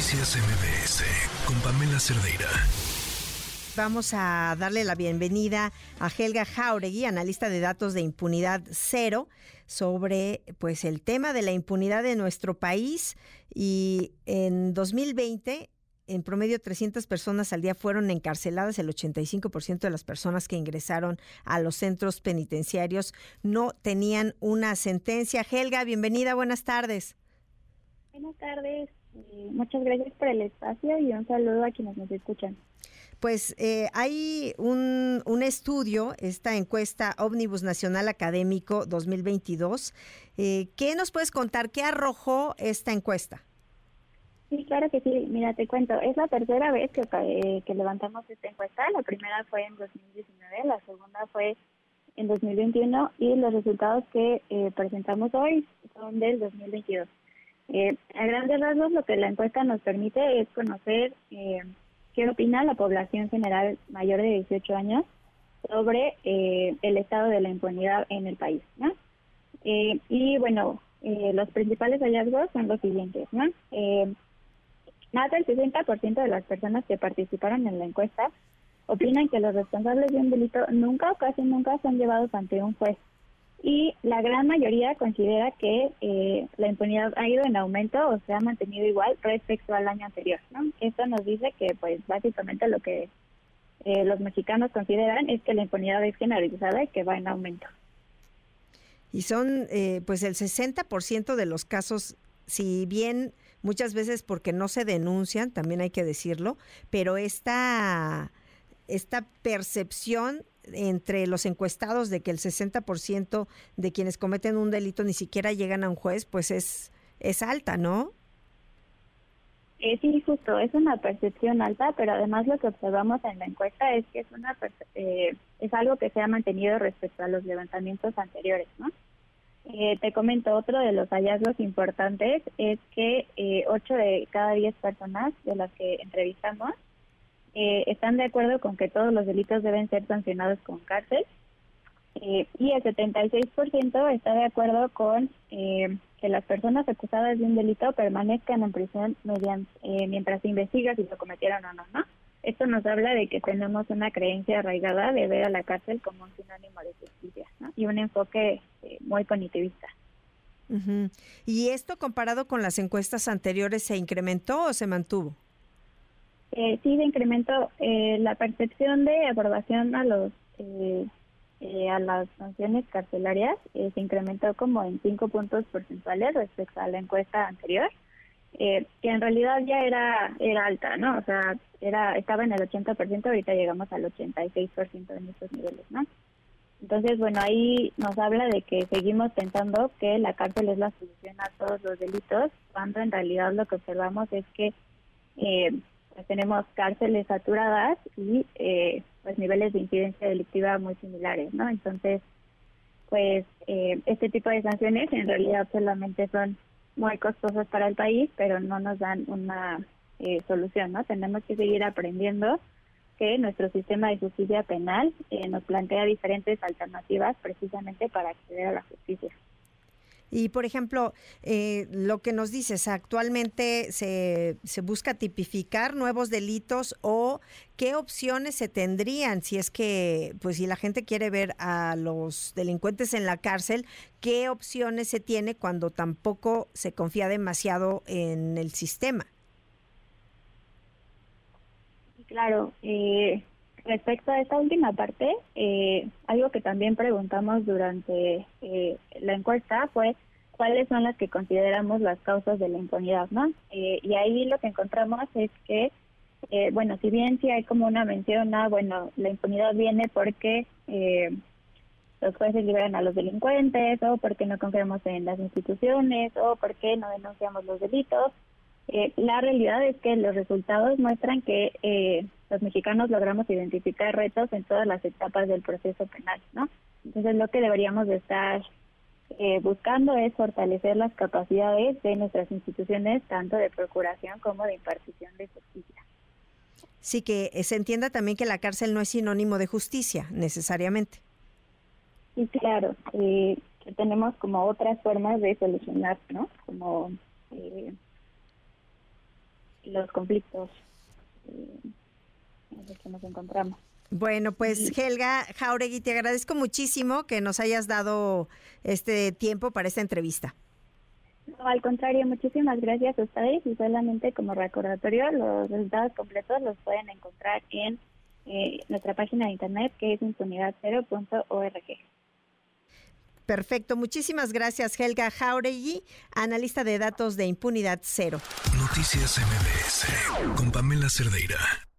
Noticias MBS con Pamela Cerdeira. Vamos a darle la bienvenida a Helga Jauregui, analista de datos de impunidad cero, sobre pues el tema de la impunidad de nuestro país y en 2020 en promedio 300 personas al día fueron encarceladas, el 85% de las personas que ingresaron a los centros penitenciarios no tenían una sentencia. Helga, bienvenida, buenas tardes. Buenas tardes, muchas gracias por el espacio y un saludo a quienes nos escuchan. Pues eh, hay un, un, estudio, esta encuesta Omnibus Nacional Académico 2022. Eh, ¿Qué nos puedes contar? ¿Qué arrojó esta encuesta? Sí, claro que sí. Mira, te cuento, es la tercera vez que, eh, que levantamos esta encuesta. La primera fue en 2019, la segunda fue en 2021 y los resultados que eh, presentamos hoy son del 2022. Eh, a grandes rasgos, lo que la encuesta nos permite es conocer eh, qué opina la población general mayor de 18 años sobre eh, el estado de la impunidad en el país. Eh, y bueno, eh, los principales hallazgos son los siguientes. Eh, más del 60% de las personas que participaron en la encuesta opinan que los responsables de un delito nunca o casi nunca son llevados ante un juez. Y la gran mayoría considera que eh, la impunidad ha ido en aumento o se ha mantenido igual respecto al año anterior. ¿no? Esto nos dice que, pues, básicamente lo que eh, los mexicanos consideran es que la impunidad es generalizada y que va en aumento. Y son, eh, pues, el 60% de los casos, si bien muchas veces porque no se denuncian, también hay que decirlo, pero esta, esta percepción entre los encuestados de que el 60% de quienes cometen un delito ni siquiera llegan a un juez, pues es, es alta, ¿no? Eh, sí, justo, es una percepción alta, pero además lo que observamos en la encuesta es que es una eh, es algo que se ha mantenido respecto a los levantamientos anteriores, ¿no? Eh, te comento, otro de los hallazgos importantes es que eh, 8 de cada 10 personas de las que entrevistamos eh, están de acuerdo con que todos los delitos deben ser sancionados con cárcel eh, y el 76% está de acuerdo con eh, que las personas acusadas de un delito permanezcan en prisión mediante, eh, mientras se investiga si lo cometieron o no. Esto nos habla de que tenemos una creencia arraigada de ver a la cárcel como un sinónimo de justicia y un enfoque eh, muy cognitivista. ¿Y esto comparado con las encuestas anteriores se incrementó o se mantuvo? Eh, sí, se incrementó eh, la percepción de aprobación a los eh, a las sanciones carcelarias se incrementó como en 5 puntos porcentuales respecto a la encuesta anterior. Eh, que en realidad ya era era alta, ¿no? O sea, era estaba en el 80%, ahorita llegamos al 86% en estos niveles, ¿no? Entonces, bueno, ahí nos habla de que seguimos pensando que la cárcel es la solución a todos los delitos, cuando en realidad lo que observamos es que eh, tenemos cárceles saturadas y eh, pues niveles de incidencia delictiva muy similares, ¿no? Entonces, pues eh, este tipo de sanciones en realidad solamente son muy costosas para el país, pero no nos dan una eh, solución, ¿no? Tenemos que seguir aprendiendo que nuestro sistema de justicia penal eh, nos plantea diferentes alternativas precisamente para acceder a la justicia. Y, por ejemplo, eh, lo que nos dices, actualmente se, se, busca tipificar nuevos delitos o qué opciones se tendrían si es que, pues si la gente quiere ver a los delincuentes en la cárcel, qué opciones se tiene cuando tampoco se confía demasiado en el sistema. Claro, eh, respecto a esta última parte, eh, algo que también preguntamos durante eh, la encuesta fue cuáles son las que consideramos las causas de la impunidad, ¿no? Eh, y ahí lo que encontramos es que, eh, bueno, si bien sí hay como una mención a, bueno, la impunidad viene porque eh, los jueces liberan a los delincuentes o porque no confiamos en las instituciones o porque no denunciamos los delitos, eh, la realidad es que los resultados muestran que eh, los mexicanos logramos identificar retos en todas las etapas del proceso penal, ¿no? Entonces lo que deberíamos de estar eh, buscando es fortalecer las capacidades de nuestras instituciones, tanto de procuración como de impartición de justicia. Sí, que se entienda también que la cárcel no es sinónimo de justicia, necesariamente. Sí, claro, eh, que tenemos como otras formas de solucionar, ¿no? Como... Eh, los conflictos eh, en los que nos encontramos. Bueno, pues Helga Jauregui, te agradezco muchísimo que nos hayas dado este tiempo para esta entrevista. No, al contrario, muchísimas gracias a ustedes y solamente como recordatorio, los resultados completos los pueden encontrar en eh, nuestra página de internet que es impunidadcero.org. Perfecto, muchísimas gracias Helga Jauregui, analista de datos de impunidad cero. Noticias MBS con Pamela Cerdeira.